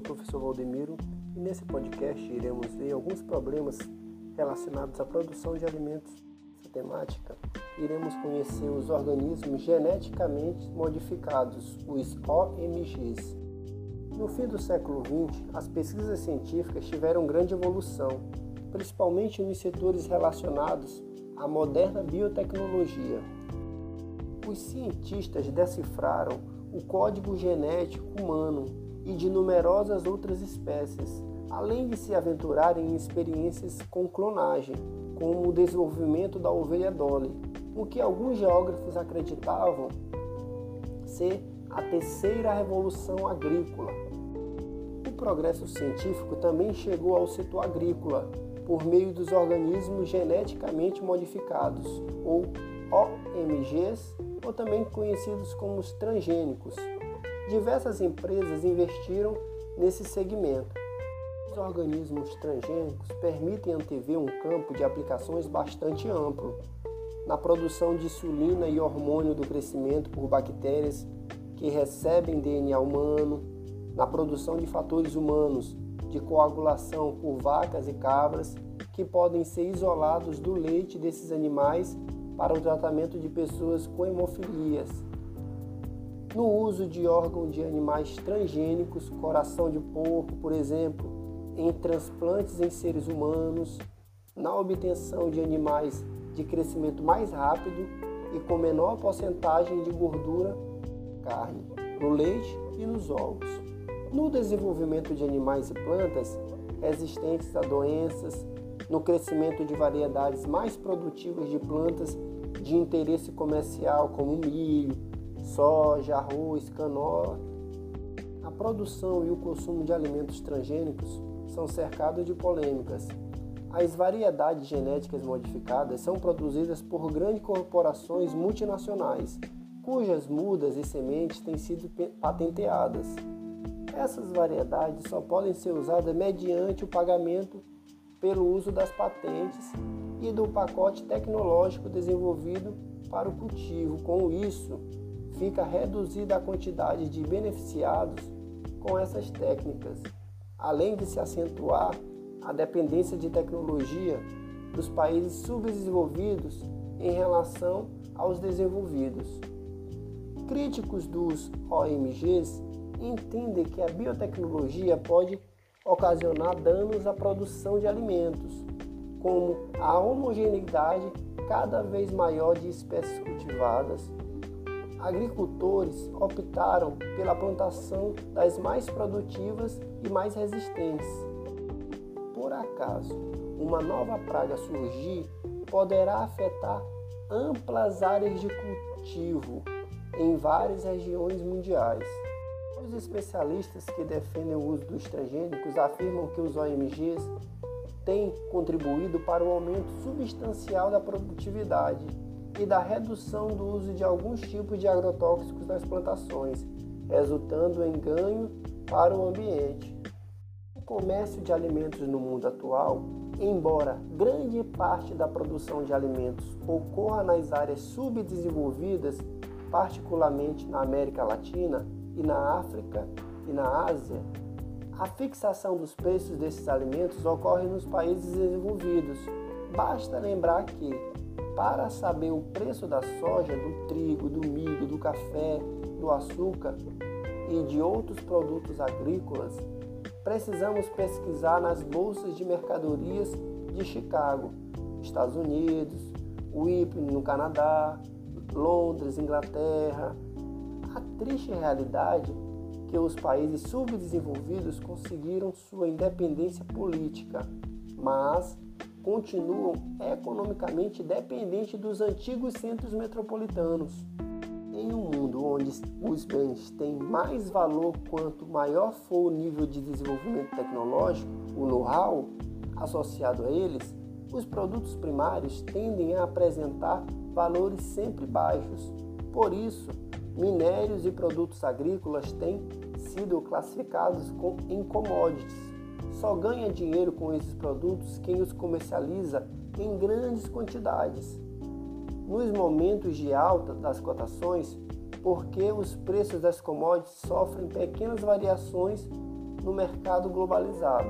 o professor Valdemiro e nesse podcast iremos ver alguns problemas relacionados à produção de alimentos. Nessa temática, iremos conhecer os organismos geneticamente modificados, os OMGs. No fim do século XX, as pesquisas científicas tiveram grande evolução, principalmente nos setores relacionados à moderna biotecnologia. Os cientistas decifraram o código genético humano e de numerosas outras espécies, além de se aventurarem em experiências com clonagem, como o desenvolvimento da ovelha Dolly, o que alguns geógrafos acreditavam ser a terceira revolução agrícola. O progresso científico também chegou ao setor agrícola por meio dos organismos geneticamente modificados, ou OMGs, ou também conhecidos como os transgênicos, Diversas empresas investiram nesse segmento. Os organismos transgênicos permitem antever um campo de aplicações bastante amplo na produção de insulina e hormônio do crescimento por bactérias que recebem DNA humano, na produção de fatores humanos de coagulação por vacas e cabras que podem ser isolados do leite desses animais para o tratamento de pessoas com hemofilias no uso de órgãos de animais transgênicos, coração de porco, por exemplo, em transplantes em seres humanos, na obtenção de animais de crescimento mais rápido e com menor porcentagem de gordura, carne, no leite e nos ovos. No desenvolvimento de animais e plantas resistentes a doenças, no crescimento de variedades mais produtivas de plantas de interesse comercial, como milho, soja, arroz, canola. A produção e o consumo de alimentos transgênicos são cercados de polêmicas. As variedades genéticas modificadas são produzidas por grandes corporações multinacionais, cujas mudas e sementes têm sido patenteadas. Essas variedades só podem ser usadas mediante o pagamento pelo uso das patentes e do pacote tecnológico desenvolvido para o cultivo. Com isso, fica reduzida a quantidade de beneficiados com essas técnicas, além de se acentuar a dependência de tecnologia dos países subdesenvolvidos em relação aos desenvolvidos. Críticos dos OMGs entendem que a biotecnologia pode ocasionar danos à produção de alimentos, como a homogeneidade cada vez maior de espécies cultivadas, agricultores optaram pela plantação das mais produtivas e mais resistentes. Por acaso uma nova praga surgir, poderá afetar amplas áreas de cultivo em várias regiões mundiais. Os especialistas que defendem o uso dos transgênicos afirmam que os OMGs têm contribuído para o aumento substancial da produtividade e da redução do uso de alguns tipos de agrotóxicos nas plantações, resultando em ganho para o ambiente. O comércio de alimentos no mundo atual, embora grande parte da produção de alimentos ocorra nas áreas subdesenvolvidas, particularmente na América Latina e na África e na Ásia, a fixação dos preços desses alimentos ocorre nos países desenvolvidos. Basta lembrar que para saber o preço da soja, do trigo, do milho, do café, do açúcar e de outros produtos agrícolas, precisamos pesquisar nas bolsas de mercadorias de Chicago, Estados Unidos, Whipping no Canadá, Londres, Inglaterra. A triste realidade que os países subdesenvolvidos conseguiram sua independência política, mas continuam economicamente dependentes dos antigos centros metropolitanos. Em um mundo onde os bens têm mais valor quanto maior for o nível de desenvolvimento tecnológico, o know-how associado a eles, os produtos primários tendem a apresentar valores sempre baixos. Por isso, minérios e produtos agrícolas têm sido classificados em commodities só ganha dinheiro com esses produtos quem os comercializa em grandes quantidades. Nos momentos de alta das cotações, porque os preços das commodities sofrem pequenas variações no mercado globalizado.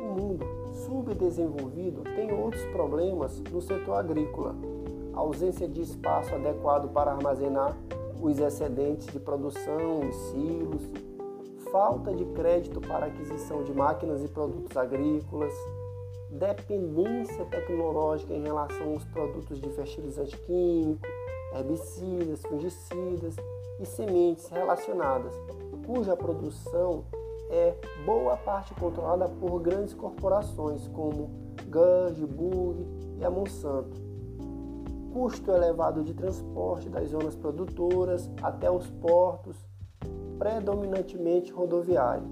O mundo subdesenvolvido tem outros problemas no setor agrícola. A ausência de espaço adequado para armazenar os excedentes de produção, os silos, falta de crédito para aquisição de máquinas e produtos agrícolas, dependência tecnológica em relação aos produtos de fertilizante químico, herbicidas, fungicidas e sementes relacionadas, cuja produção é boa parte controlada por grandes corporações como Gurge, Burg e a Monsanto. Custo elevado de transporte das zonas produtoras até os portos, predominantemente rodoviário.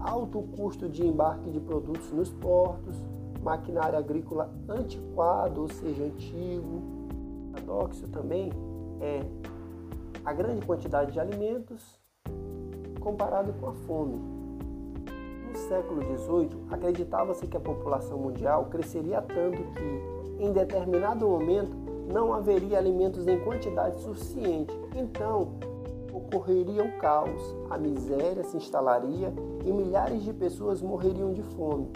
Alto custo de embarque de produtos nos portos, maquinário agrícola antiquado, ou seja, antigo. Paradoxo também é a grande quantidade de alimentos comparado com a fome. No século XVIII, acreditava-se que a população mundial cresceria tanto que, em determinado momento, não haveria alimentos em quantidade suficiente. Então, ocorreria o caos, a miséria se instalaria e milhares de pessoas morreriam de fome.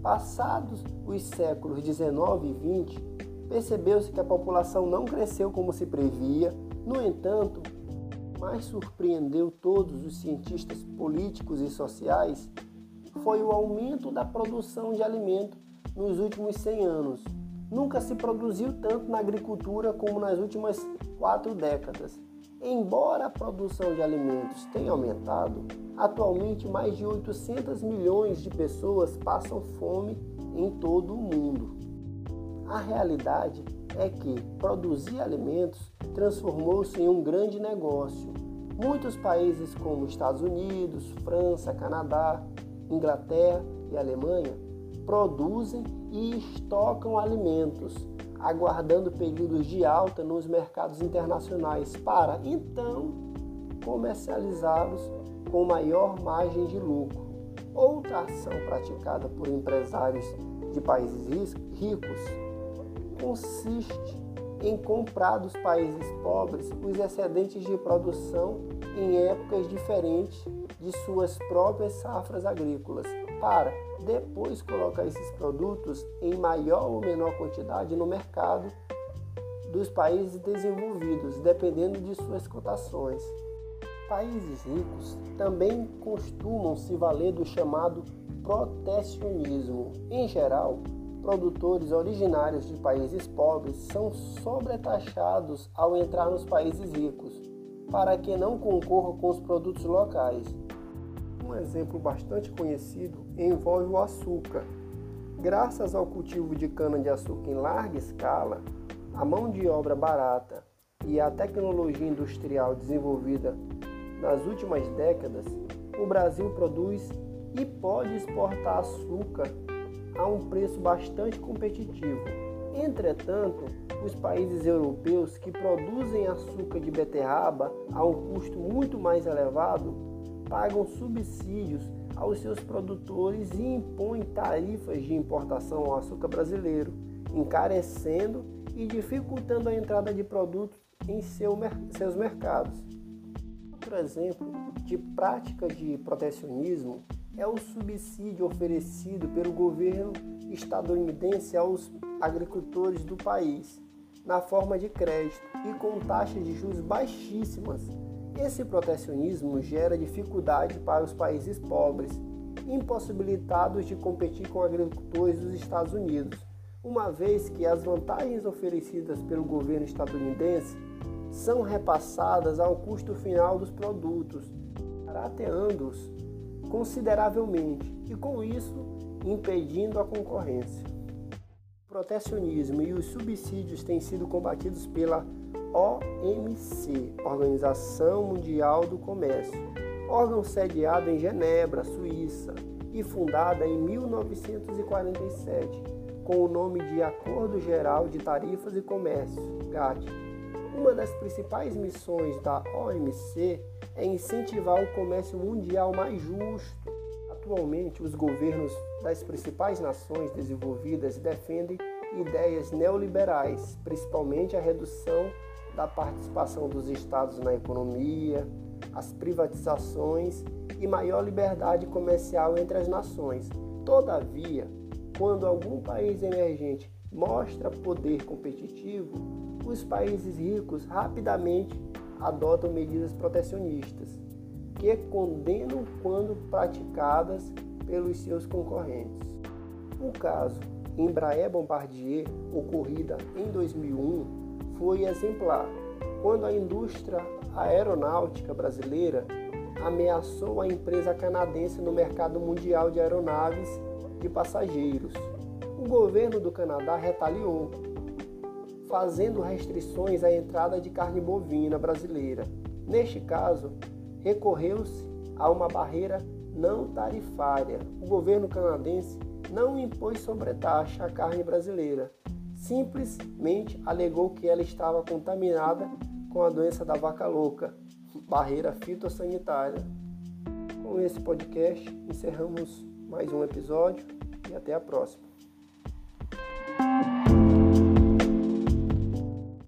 Passados os séculos 19 e 20, percebeu-se que a população não cresceu como se previa. No entanto, mais surpreendeu todos os cientistas políticos e sociais foi o aumento da produção de alimento nos últimos 100 anos. Nunca se produziu tanto na agricultura como nas últimas quatro décadas. Embora a produção de alimentos tenha aumentado, atualmente mais de 800 milhões de pessoas passam fome em todo o mundo. A realidade é que produzir alimentos transformou-se em um grande negócio. Muitos países como Estados Unidos, França, Canadá, Inglaterra e Alemanha produzem e estocam alimentos, aguardando períodos de alta nos mercados internacionais para então comercializá-los com maior margem de lucro. Outra ação praticada por empresários de países ricos consiste em comprar dos países pobres os excedentes de produção em épocas diferentes de suas próprias safras agrícolas, para depois colocar esses produtos em maior ou menor quantidade no mercado dos países desenvolvidos, dependendo de suas cotações. Países ricos também costumam se valer do chamado protecionismo. Em geral, produtores originários de países pobres são sobretaxados ao entrar nos países ricos, para que não concorram com os produtos locais. Um exemplo bastante conhecido envolve o açúcar. Graças ao cultivo de cana-de-açúcar em larga escala, a mão de obra barata e a tecnologia industrial desenvolvida nas últimas décadas, o Brasil produz e pode exportar açúcar a um preço bastante competitivo. Entretanto, os países europeus que produzem açúcar de beterraba a um custo muito mais elevado pagam subsídios aos seus produtores e impõem tarifas de importação ao açúcar brasileiro, encarecendo e dificultando a entrada de produtos em seu, seus mercados. Outro exemplo de prática de protecionismo é o subsídio oferecido pelo governo estadunidense aos agricultores do país, na forma de crédito e com taxas de juros baixíssimas. Esse protecionismo gera dificuldade para os países pobres, impossibilitados de competir com agricultores dos Estados Unidos, uma vez que as vantagens oferecidas pelo governo estadunidense são repassadas ao custo final dos produtos, barateando-os consideravelmente e, com isso, impedindo a concorrência. O protecionismo e os subsídios têm sido combatidos pela OMC, Organização Mundial do Comércio, órgão sediado em Genebra, Suíça, e fundada em 1947 com o nome de Acordo Geral de Tarifas e Comércio, GATT. Uma das principais missões da OMC é incentivar o comércio mundial mais justo. Atualmente, os governos das principais nações desenvolvidas defendem ideias neoliberais, principalmente a redução da participação dos estados na economia, as privatizações e maior liberdade comercial entre as nações. Todavia, quando algum país emergente mostra poder competitivo, os países ricos rapidamente adotam medidas protecionistas, que condenam quando praticadas pelos seus concorrentes. O caso Embraer Bombardier, ocorrida em 2001, foi exemplar, quando a indústria aeronáutica brasileira ameaçou a empresa canadense no mercado mundial de aeronaves de passageiros. O governo do Canadá retaliou, fazendo restrições à entrada de carne bovina brasileira. Neste caso, recorreu-se a uma barreira não tarifária. O governo canadense não impôs sobretaxa à carne brasileira, simplesmente alegou que ela estava contaminada com a doença da vaca louca, barreira fitossanitária. Com esse podcast, encerramos mais um episódio e até a próxima.